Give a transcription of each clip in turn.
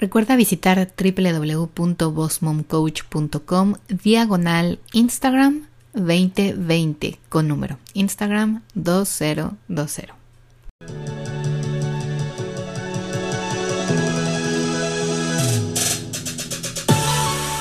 Recuerda visitar www.bossmomcoach.com diagonal Instagram 2020 con número. Instagram 2020.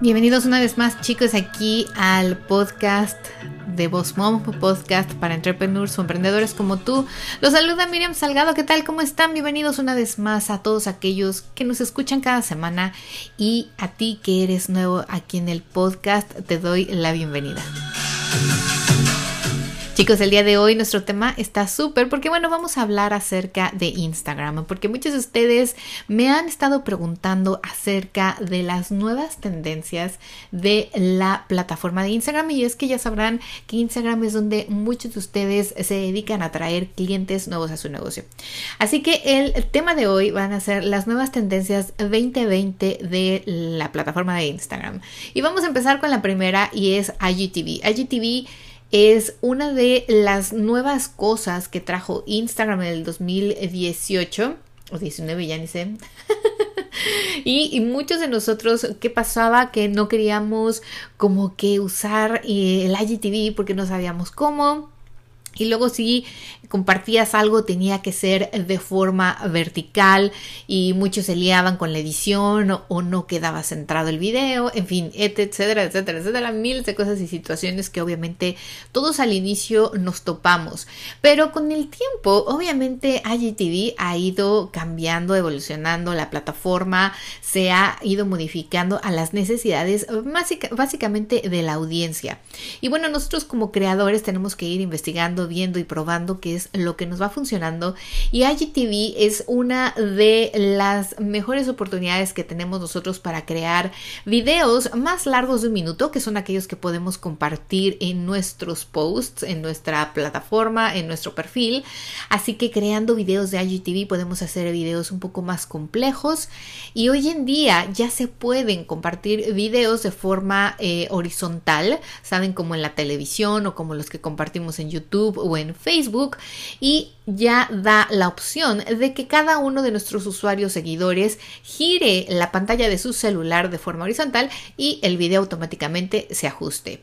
Bienvenidos una vez más chicos aquí al podcast de Boss Mom Podcast para entrepreneurs o emprendedores como tú. Los saluda Miriam Salgado. ¿Qué tal? ¿Cómo están? Bienvenidos una vez más a todos aquellos que nos escuchan cada semana y a ti que eres nuevo aquí en el podcast te doy la bienvenida. Chicos, el día de hoy nuestro tema está súper porque bueno, vamos a hablar acerca de Instagram, porque muchos de ustedes me han estado preguntando acerca de las nuevas tendencias de la plataforma de Instagram y es que ya sabrán que Instagram es donde muchos de ustedes se dedican a traer clientes nuevos a su negocio. Así que el tema de hoy van a ser las nuevas tendencias 2020 de la plataforma de Instagram. Y vamos a empezar con la primera y es IGTV. IGTV es una de las nuevas cosas que trajo Instagram en el 2018 o 19, ya ni sé. y, muchos de nosotros, ¿qué pasaba? Que no queríamos como que usar eh, el IGTV porque no sabíamos cómo. Y luego si compartías algo tenía que ser de forma vertical y muchos se liaban con la edición o, no quedaba centrado el video, en fin, etcétera, etcétera, etcétera, miles de cosas y situaciones que obviamente todos al inicio nos topamos. Pero con el tiempo, obviamente IGTV ha ido cambiando, evolucionando, la plataforma se ha ido modificando a las necesidades básicamente de la audiencia. Y bueno, nosotros como creadores tenemos que ir investigando, viendo y probando qué es lo que nos va funcionando. Y IGTV es una de las mejores oportunidades que tenemos nosotros para crear videos más largos de un minuto, que son aquellos que podemos compartir en nuestros posts, en nuestra plataforma, en nuestro perfil. Así que creando videos de IGTV podemos hacer videos un poco más complejos. Y hoy en día ya se pueden compartir videos de forma eh, horizontal, saben, como en la televisión o como los que compartimos en YouTube o en Facebook y ya da la opción de que cada uno de nuestros usuarios seguidores gire la pantalla de su celular de forma horizontal y el video automáticamente se ajuste.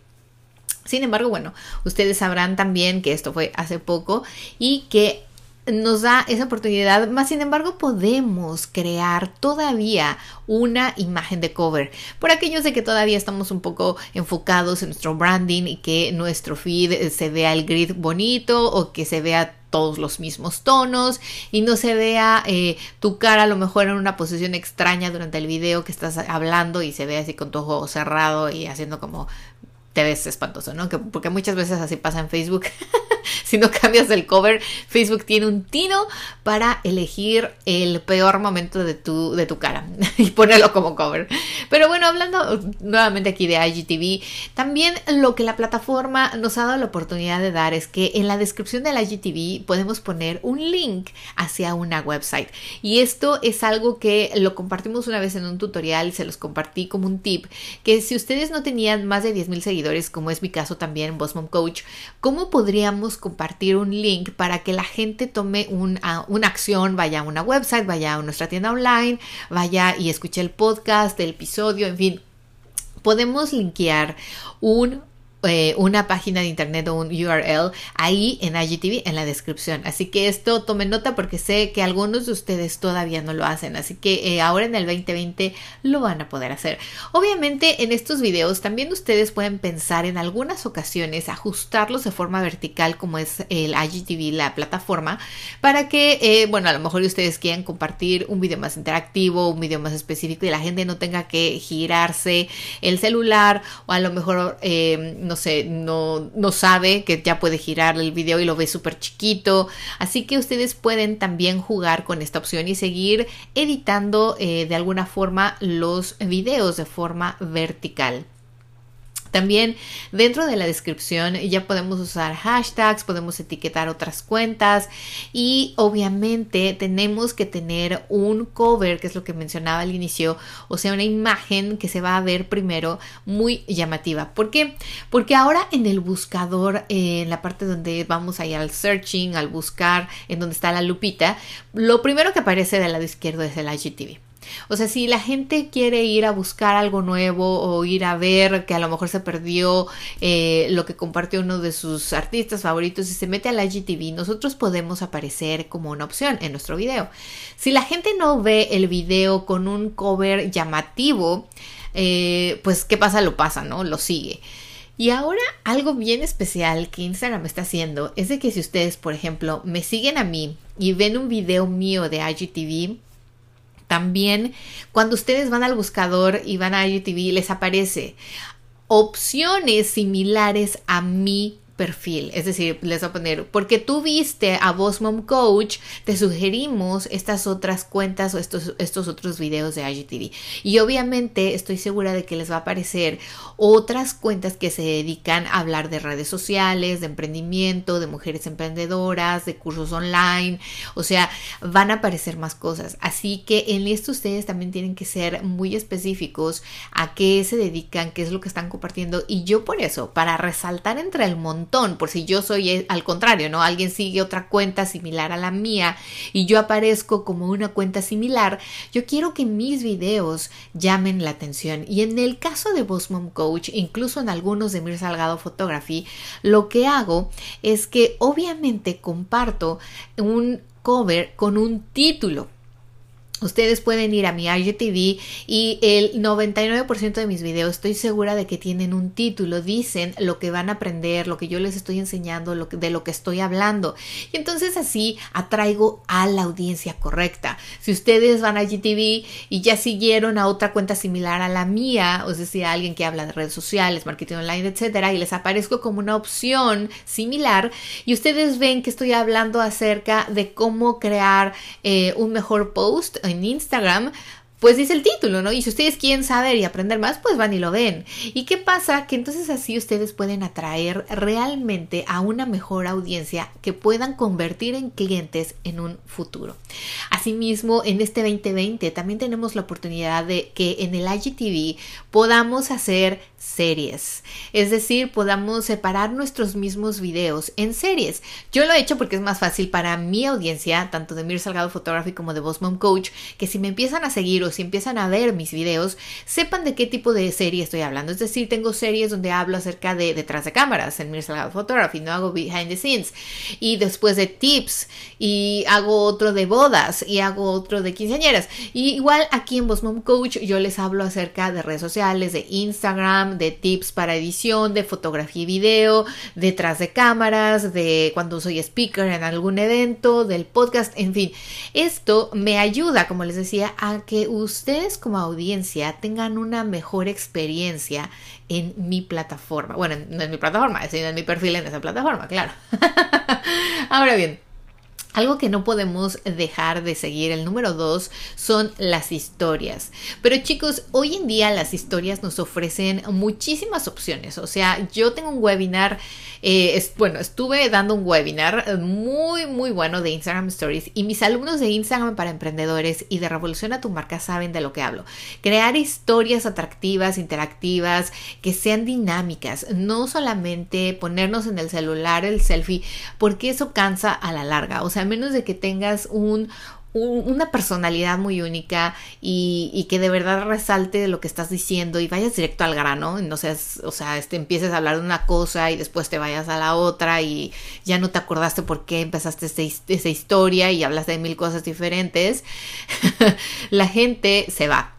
Sin embargo, bueno, ustedes sabrán también que esto fue hace poco y que nos da esa oportunidad, más sin embargo podemos crear todavía una imagen de cover. Por aquellos de que todavía estamos un poco enfocados en nuestro branding y que nuestro feed se vea el grid bonito o que se vea todos los mismos tonos y no se vea eh, tu cara a lo mejor en una posición extraña durante el video que estás hablando y se ve así con tu ojo cerrado y haciendo como te ves espantoso, ¿no? Que, porque muchas veces así pasa en Facebook. si no cambias el cover, Facebook tiene un tino para elegir el peor momento de tu, de tu cara y ponerlo como cover. Pero bueno, hablando nuevamente aquí de IGTV, también lo que la plataforma nos ha dado la oportunidad de dar es que en la descripción del IGTV podemos poner un link hacia una website. Y esto es algo que lo compartimos una vez en un tutorial y se los compartí como un tip, que si ustedes no tenían más de 10.000 seguidores, como es mi caso también, Boss Mom Coach, ¿cómo podríamos compartir un link para que la gente tome una acción, vaya a una website, vaya a nuestra tienda online, vaya y escuche el podcast, el episodio, en fin? Podemos linkear un eh, una página de internet o un URL ahí en IGTV en la descripción. Así que esto tomen nota porque sé que algunos de ustedes todavía no lo hacen. Así que eh, ahora en el 2020 lo van a poder hacer. Obviamente en estos videos también ustedes pueden pensar en algunas ocasiones ajustarlos de forma vertical como es el IGTV, la plataforma, para que, eh, bueno, a lo mejor ustedes quieran compartir un video más interactivo, un video más específico y la gente no tenga que girarse el celular o a lo mejor no sé, no, no sabe que ya puede girar el video y lo ve súper chiquito. Así que ustedes pueden también jugar con esta opción y seguir editando eh, de alguna forma los videos de forma vertical. También dentro de la descripción ya podemos usar hashtags, podemos etiquetar otras cuentas y obviamente tenemos que tener un cover, que es lo que mencionaba al inicio, o sea, una imagen que se va a ver primero muy llamativa. ¿Por qué? Porque ahora en el buscador, eh, en la parte donde vamos a ir al searching, al buscar, en donde está la lupita, lo primero que aparece del lado izquierdo es el IGTV. O sea, si la gente quiere ir a buscar algo nuevo o ir a ver que a lo mejor se perdió eh, lo que compartió uno de sus artistas favoritos y se mete a la IGTV, nosotros podemos aparecer como una opción en nuestro video. Si la gente no ve el video con un cover llamativo, eh, pues qué pasa, lo pasa, ¿no? Lo sigue. Y ahora algo bien especial que Instagram está haciendo es de que si ustedes, por ejemplo, me siguen a mí y ven un video mío de IGTV, también cuando ustedes van al buscador y van a IGTV les aparece opciones similares a mi perfil. Es decir, les voy a poner, porque tú viste a Boss Mom Coach, te sugerimos estas otras cuentas o estos, estos otros videos de IGTV. Y obviamente estoy segura de que les va a aparecer otras cuentas que se dedican a hablar de redes sociales, de emprendimiento, de mujeres emprendedoras, de cursos online. O sea, van a aparecer más cosas. Así que en esto ustedes también tienen que ser muy específicos a qué se dedican, qué es lo que están compartiendo. Y yo por eso, para resaltar entre el montón, por si yo soy eh, al contrario, ¿no? Alguien sigue otra cuenta similar a la mía y yo aparezco como una cuenta similar, yo quiero que mis videos llamen la atención. Y en el caso de Boss Coach, incluso en algunos de Mir Salgado Photography, lo que hago es que obviamente comparto un cover con un título Ustedes pueden ir a mi IGTV y el 99% de mis videos estoy segura de que tienen un título, dicen lo que van a aprender, lo que yo les estoy enseñando, lo de lo que estoy hablando. Y entonces así atraigo a la audiencia correcta. Si ustedes van a IGTV y ya siguieron a otra cuenta similar a la mía, o sea, a alguien que habla de redes sociales, marketing online, etcétera, y les aparezco como una opción similar y ustedes ven que estoy hablando acerca de cómo crear eh, un mejor post en Instagram, pues dice el título, ¿no? Y si ustedes quieren saber y aprender más, pues van y lo ven. ¿Y qué pasa? Que entonces así ustedes pueden atraer realmente a una mejor audiencia que puedan convertir en clientes en un futuro. Asimismo, en este 2020 también tenemos la oportunidad de que en el IGTV podamos hacer series. Es decir, podamos separar nuestros mismos videos en series. Yo lo he hecho porque es más fácil para mi audiencia, tanto de Mir Salgado Photography como de Boss Mom Coach, que si me empiezan a seguir o si empiezan a ver mis videos, sepan de qué tipo de serie estoy hablando. Es decir, tengo series donde hablo acerca de detrás de cámaras en Mir Salgado Photography, no hago behind the scenes. Y después de tips, y hago otro de bodas, y hago otro de quinceañeras. Y igual aquí en Boss Mom Coach yo les hablo acerca de redes sociales, de Instagram, de tips para edición, de fotografía y video, detrás de cámaras, de cuando soy speaker en algún evento, del podcast, en fin. Esto me ayuda, como les decía, a que ustedes como audiencia tengan una mejor experiencia en mi plataforma. Bueno, no en mi plataforma, sino en mi perfil en esa plataforma, claro. Ahora bien, algo que no podemos dejar de seguir, el número dos, son las historias. Pero chicos, hoy en día las historias nos ofrecen muchísimas opciones. O sea, yo tengo un webinar, eh, bueno, estuve dando un webinar muy, muy bueno de Instagram Stories y mis alumnos de Instagram para emprendedores y de Revolución a tu marca saben de lo que hablo. Crear historias atractivas, interactivas, que sean dinámicas, no solamente ponernos en el celular el selfie, porque eso cansa a la larga. O sea, menos de que tengas un, una personalidad muy única y, que de verdad resalte lo que estás diciendo y vayas directo al grano, no seas, o sea, este, empieces a hablar de una cosa y después te vayas a la otra y ya no te acordaste por qué empezaste esa historia y hablas de mil cosas diferentes, la gente se va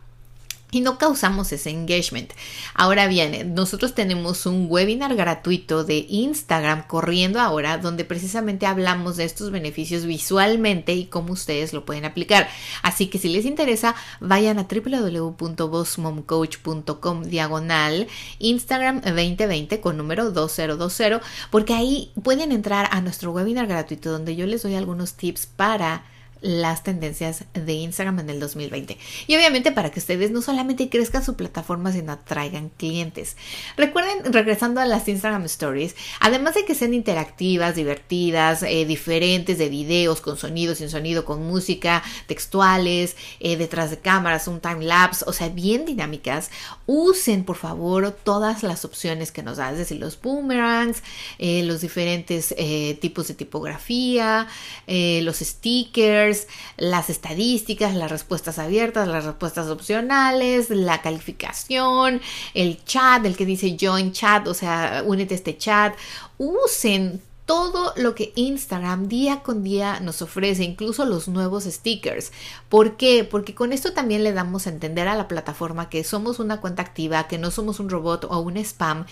y no causamos ese engagement. Ahora bien, nosotros tenemos un webinar gratuito de Instagram corriendo ahora donde precisamente hablamos de estos beneficios visualmente y cómo ustedes lo pueden aplicar. Así que si les interesa, vayan a www.bossmomcoach.com diagonal Instagram 2020 con número 2020 porque ahí pueden entrar a nuestro webinar gratuito donde yo les doy algunos tips para las tendencias de Instagram en el 2020. Y obviamente para que ustedes no solamente crezcan su plataforma, sino atraigan clientes. Recuerden, regresando a las Instagram Stories, además de que sean interactivas, divertidas, eh, diferentes de videos, con sonido, sin sonido, con música, textuales, eh, detrás de cámaras, un time lapse, o sea, bien dinámicas, usen por favor todas las opciones que nos da, es decir, los boomerangs, eh, los diferentes tipos de tipografía, los stickers, las estadísticas, las respuestas abiertas, las respuestas opcionales, la calificación, el chat, el que dice join chat, o sea, únete a este chat. Usen todo lo que Instagram día con día nos ofrece, incluso los nuevos stickers. ¿Por qué? Porque con esto también le damos a entender a la plataforma que somos una cuenta activa, que no somos un robot o un spam.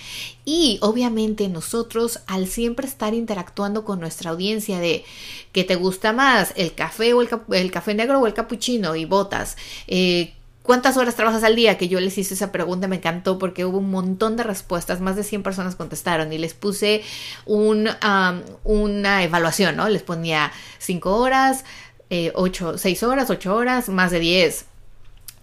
Y obviamente nosotros al siempre estar interactuando con nuestra audiencia de que te gusta más el café o el, café negro o el cappuccino y botas. Eh, ¿Cuántas horas trabajas al día? Que yo les hice esa pregunta, me encantó porque hubo un montón de respuestas, más de 100 personas contestaron y les puse un, una evaluación, ¿no? Les ponía 5 horas, 8, eh, 6 horas, 8 horas, más de 10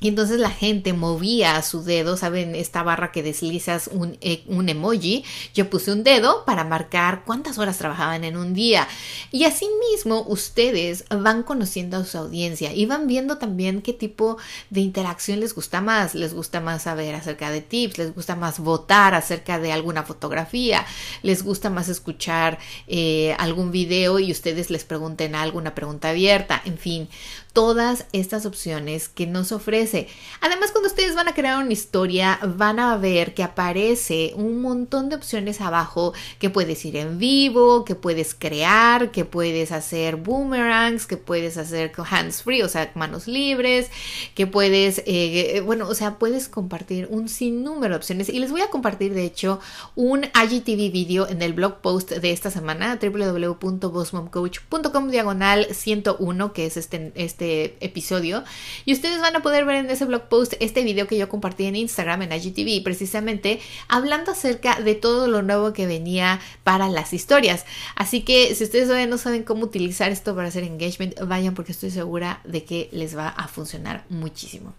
y entonces la gente movía su dedo, ¿saben? Esta barra que deslizas un, e, un, emoji. Yo puse un dedo para marcar cuántas horas trabajaban en un día. Y asimismo, ustedes van conociendo a su audiencia y van viendo también qué tipo de interacción les gusta más. Les gusta más saber acerca de tips, les gusta más votar acerca de alguna fotografía, les gusta más escuchar eh, algún video y ustedes les pregunten alguna pregunta abierta. En fin, todas estas opciones que nos ofrece. Además, cuando ustedes van a crear una historia, van a ver que aparece un montón de opciones abajo que puedes ir en vivo, que puedes crear, que puedes hacer boomerangs, que puedes hacer hands free, o sea, manos libres, que puedes, eh, bueno, o sea, puedes compartir un sinnúmero de opciones. Y les voy a compartir, de hecho, un IGTV video en el blog post de esta semana, www.bossmomcoach.com diagonal 101, que es este, este este episodio. Y ustedes van a poder ver en ese blog post este video que yo compartí en Instagram, en IGTV, precisamente hablando acerca de todo lo nuevo que venía para las historias. Así que si ustedes todavía no saben cómo utilizar esto para hacer engagement, vayan porque estoy segura de que les va a funcionar muchísimo.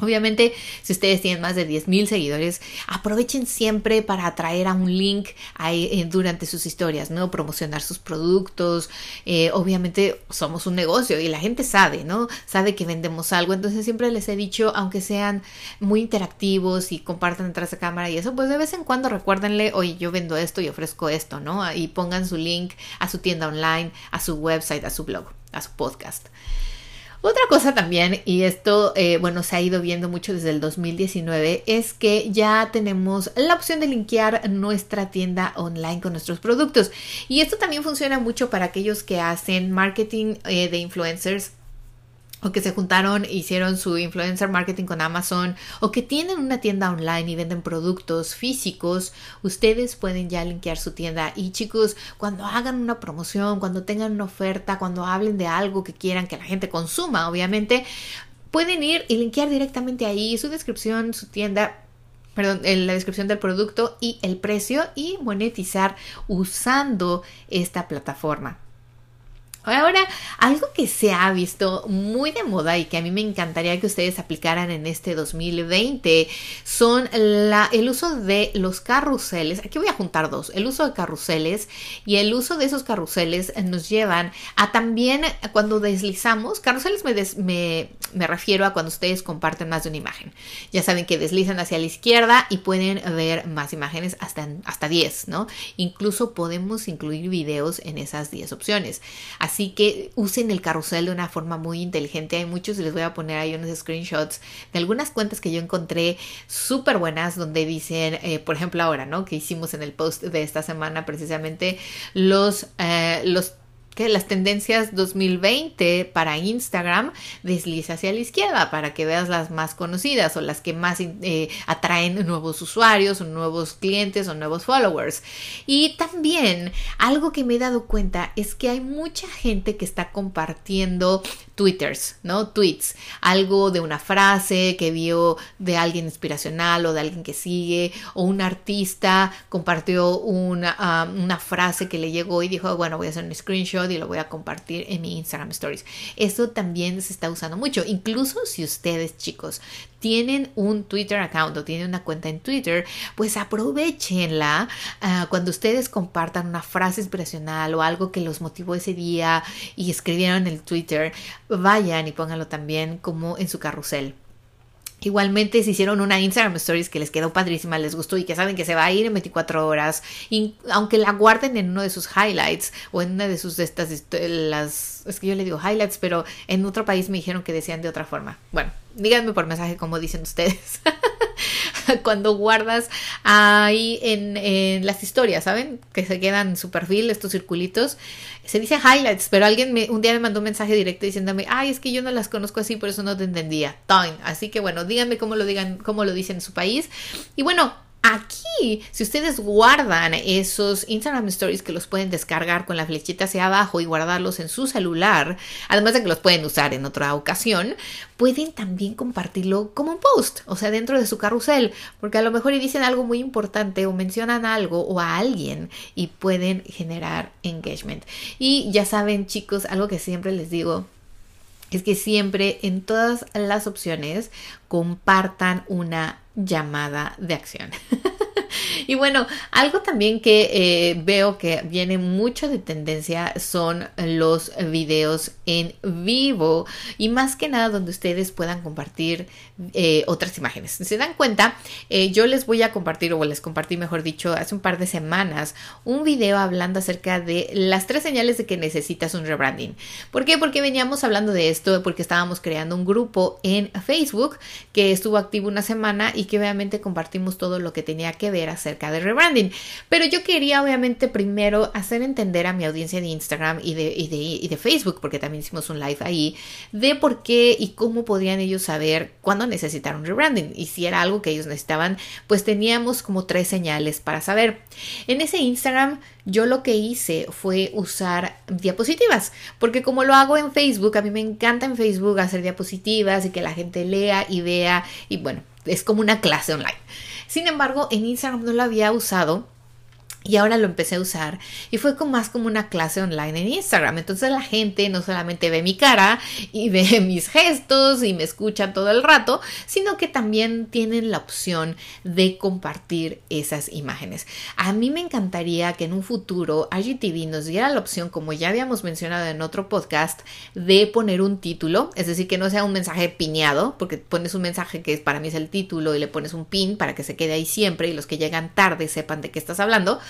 Obviamente, si ustedes tienen más de 10.000 seguidores, aprovechen siempre para atraer a un link ahí, eh, durante sus historias, ¿no? Promocionar sus productos. Eh, obviamente, somos un negocio y la gente sabe, ¿no? Sabe que vendemos algo. Entonces, siempre les he dicho, aunque sean muy interactivos y compartan detrás de cámara y eso, pues de vez en cuando recuérdenle, oye, yo vendo esto y ofrezco esto, ¿no? Y pongan su link a su tienda online, a su website, a su blog, a su podcast. Otra cosa también, y esto, eh, bueno, se ha ido viendo mucho desde el 2019, es que ya tenemos la opción de linkear nuestra tienda online con nuestros productos. Y esto también funciona mucho para aquellos que hacen marketing eh, de influencers o que se juntaron, hicieron su influencer marketing con Amazon, o que tienen una tienda online y venden productos físicos, ustedes pueden ya linkear su tienda. Y chicos, cuando hagan una promoción, cuando tengan una oferta, cuando hablen de algo que quieran que la gente consuma, obviamente, pueden ir y linkear directamente ahí su descripción, su tienda perdón, en la descripción del producto y el precio y monetizar usando esta plataforma. Ahora, algo que se ha visto muy de moda y que a mí me encantaría que ustedes aplicaran en este 2020 son el uso de los carruseles. Aquí voy a juntar dos, el uso de carruseles y el uso de esos carruseles nos llevan a también cuando deslizamos, carruseles me, me, me refiero a cuando ustedes comparten más de una imagen. Ya saben que deslizan hacia la izquierda y pueden ver más imágenes hasta, hasta 10, ¿no? Incluso podemos incluir videos en esas 10 opciones. Que usen el carrusel de una forma muy inteligente. Hay muchos y les voy a poner ahí unos screenshots de algunas cuentas que yo encontré súper buenas donde dicen, eh, por ejemplo ahora, ¿no? Que hicimos en el post de esta semana precisamente los, eh, los que las tendencias 2020 para Instagram desliza hacia la izquierda para que veas las más conocidas o las que más eh, atraen nuevos usuarios o nuevos clientes o nuevos followers. Y también algo que me he dado cuenta es que hay mucha gente que está compartiendo twitters, ¿no? Tweets, algo de una frase que vio de alguien inspiracional o de alguien que sigue o un artista compartió una, ah, una frase que le llegó y dijo, bueno, voy a hacer un screenshot y lo voy a compartir en mi Instagram Stories. Eso también se está usando mucho. Incluso si ustedes, chicos, tienen un Twitter account o tienen una cuenta en Twitter, pues aprovechenla uh, cuando ustedes compartan una frase inspiracional o algo que los motivó ese día y escribieron en el Twitter, vayan y pónganlo también como en su carrusel. Igualmente se hicieron una Instagram Stories que les quedó padrísima, les gustó y que saben que se va a ir en 24 horas. Y aunque la guarden en uno de sus highlights o en una de sus de estas las es que yo le digo highlights, pero en otro país me dijeron que decían de otra forma. Bueno, díganme por mensaje como dicen ustedes. Cuando guardas ahí en, en, las historias, ¿saben? Que se quedan en su perfil, estos circulitos. Se dice highlights, pero alguien me, un día me mandó un mensaje directo diciéndome, ay, es que yo no las conozco así, por eso no te entendía. Time. Así que bueno, díganme cómo lo digan, cómo lo dicen en su país. Y bueno, Aquí, si ustedes guardan esos Instagram Stories que los pueden descargar con la flechita hacia abajo y guardarlos en su celular, además de que los pueden usar en otra ocasión, pueden también compartirlo como un post, o sea, dentro de su carrusel, porque a lo mejor dicen algo muy importante o mencionan algo o a alguien y pueden generar engagement. Y ya saben, chicos, algo que siempre les digo, es que siempre en todas las opciones compartan una llamada de acción. y bueno, algo también que eh, veo que viene mucho de tendencia son los videos en vivo y más que nada donde ustedes puedan compartir eh, otras imágenes. Si se dan cuenta, eh, yo les voy a compartir o les compartí, mejor dicho, hace un par de semanas un video hablando acerca de las tres señales de que necesitas un rebranding. ¿Por qué? Porque veníamos hablando de esto, porque estábamos creando un grupo en Facebook que estuvo activo una semana y que obviamente compartimos todo lo que tenía que ver acerca de rebranding. Pero yo quería obviamente primero hacer entender a mi audiencia de Instagram y de, y de, y de Facebook, porque también hicimos un live ahí, de por qué y cómo podían ellos saber cuándo necesitaron rebranding. Y si era algo que ellos necesitaban, pues teníamos como tres señales para saber. En ese Instagram yo lo que hice fue usar diapositivas, porque como lo hago en Facebook, a mí me encanta en Facebook hacer diapositivas y que la gente lea y vea y bueno, es como una clase online. Sin embargo, en Instagram no lo había usado y ahora lo empecé a usar y fue como más como una clase online en Instagram. Entonces la gente no solamente ve mi cara y ve mis gestos y me escucha todo el rato, sino que también tienen la opción de compartir esas imágenes. A mí me encantaría que en un futuro IGTV nos diera la opción, como ya habíamos mencionado en otro podcast, de poner un título, es decir, que no sea un mensaje piñado, porque pones un mensaje que para mí es el título y le pones un pin para que se quede ahí siempre y los que llegan tarde sepan de qué estás hablando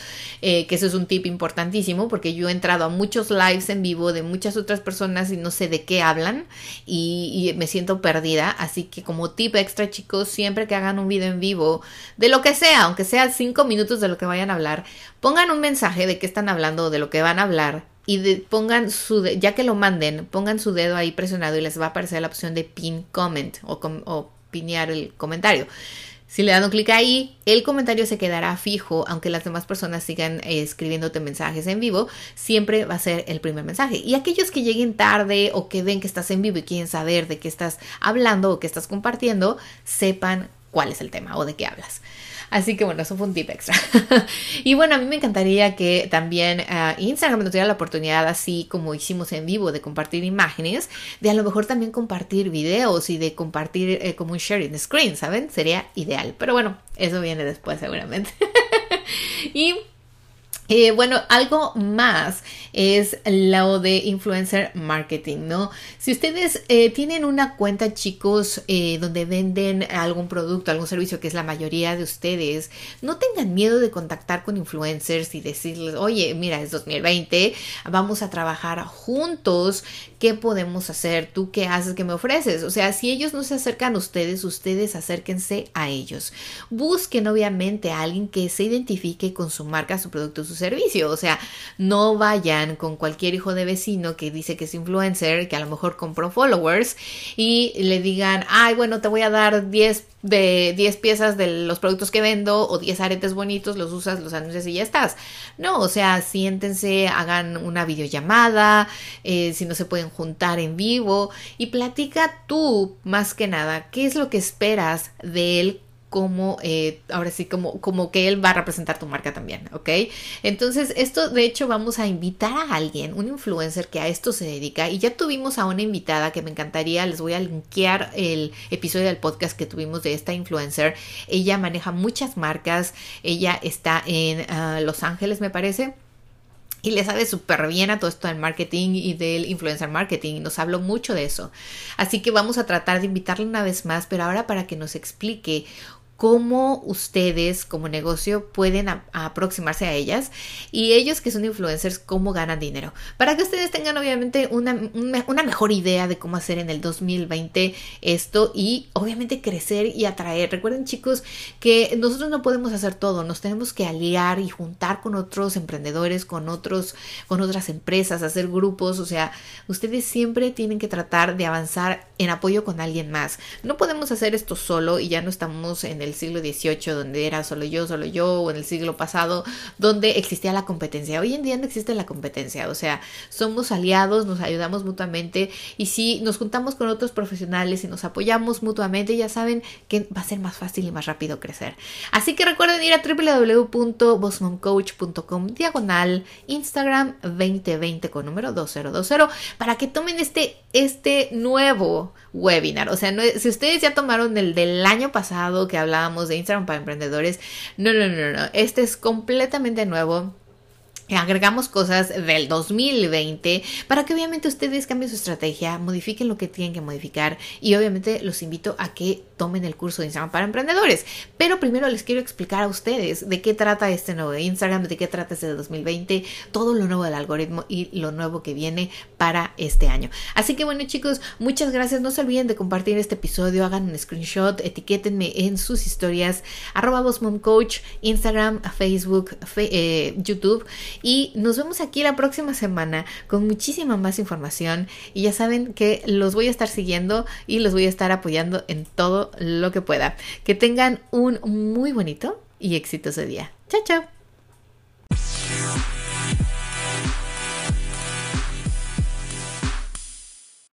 eh, que eso es un tip importantísimo porque yo he entrado a muchos lives en vivo de muchas otras personas y no sé de qué hablan y, me siento perdida. Así que como tip extra chicos, siempre que hagan un video en vivo, de lo que sea, aunque sea cinco minutos de lo que vayan a hablar, pongan un mensaje de qué están hablando de lo que van a hablar y pongan su, ya que lo manden, pongan su dedo ahí presionado y les va a aparecer la opción de pin comment o, o pinear el comentario. Si le dan un clic ahí, el comentario se quedará fijo, aunque las demás personas sigan eh, escribiéndote mensajes en vivo, siempre va a ser el primer mensaje. Y aquellos que lleguen tarde o que ven que estás en vivo y quieren saber de qué estás hablando o qué estás compartiendo, sepan cuál es el tema o de qué hablas. Así que bueno, eso fue un tip extra. y bueno, a mí me encantaría que también uh, Instagram nos diera la oportunidad, así como hicimos en vivo, de compartir imágenes, de a lo mejor también compartir videos y de compartir eh, como un sharing screen, ¿saben? Sería ideal. Pero bueno, eso viene después seguramente. y eh, bueno, algo más es lo de influencer marketing, ¿no? Si ustedes eh, tienen una cuenta, chicos, eh, donde venden algún producto, algún servicio, que es la mayoría de ustedes, no tengan miedo de contactar con influencers y decirles, oye, mira, es 2020, vamos a trabajar juntos, ¿qué podemos hacer? ¿Tú qué haces? ¿Qué me ofreces? O sea, si ellos no se acercan a ustedes, ustedes acérquense a ellos. Busquen, obviamente, a alguien que se identifique con su marca, su producto, su servicio. O sea, no vayan con cualquier hijo de vecino que dice que es influencer, que a lo mejor compró followers y le digan, ay, bueno, te voy a dar 10 de 10 piezas de los productos que vendo o 10 aretes bonitos, los usas, los anuncias y ya estás. No, o sea, siéntense, hagan una videollamada, eh, si no se pueden juntar en vivo y platica tú más que nada qué es lo que esperas de él como, eh, ahora sí, como, como que él va a representar tu marca también, ¿ok? Entonces, esto de hecho vamos a invitar a alguien, un influencer que a esto se dedica y ya tuvimos a una invitada que me encantaría, les voy a linkear el episodio del podcast que tuvimos de esta influencer. Ella maneja muchas marcas, ella está en ah, Los Ángeles, me parece y le sabe súper bien a todo esto del marketing y del influencer marketing y nos habló mucho de eso. Así que vamos a tratar de invitarle una vez más, pero ahora para que nos explique cómo ustedes como negocio pueden aproximarse a ellas y ellos que son influencers, cómo ganan dinero. Para que ustedes tengan obviamente una, una, mejor idea de cómo hacer en el 2020 esto y obviamente crecer y atraer. Recuerden chicos que nosotros no podemos hacer todo, nos tenemos que aliar y juntar con otros emprendedores, con otros, con otras empresas, hacer grupos, o sea, ustedes siempre tienen que tratar de avanzar en apoyo con alguien más. No podemos hacer esto solo y ya no estamos en el siglo XVIII, donde era solo yo, solo yo, o en el siglo pasado, donde existía la competencia. Hoy en día no existe la competencia, o sea, somos aliados, nos ayudamos mutuamente y si nos juntamos con otros profesionales y nos apoyamos mutuamente, ya saben que va a ser más fácil y más rápido crecer. Así que recuerden ir a www.bossmomcoach.com diagonal Instagram 2020 con número 2020 para que tomen este, este nuevo webinar. O sea, si ustedes ya tomaron el del año pasado que hablaba de Instagram para emprendedores. No, no, no, no. Este es completamente nuevo agregamos cosas del 2020 para que obviamente ustedes cambien su estrategia, modifiquen lo que tienen que modificar y obviamente los invito a que tomen el curso de Instagram para emprendedores. Pero primero les quiero explicar a ustedes de qué trata este nuevo Instagram, de qué trata este 2020, todo lo nuevo del algoritmo y lo nuevo que viene para este año. Así que bueno chicos, muchas gracias. No se olviden de compartir este episodio, hagan un screenshot, etiquétenme en sus historias, arroba coach, Instagram, Facebook, eh, YouTube y nos vemos aquí la próxima semana con muchísima más información y ya saben que los voy a estar siguiendo y los voy a estar apoyando en lo que pueda. Que tengan un muy bonito y exitoso día. Chao, chao.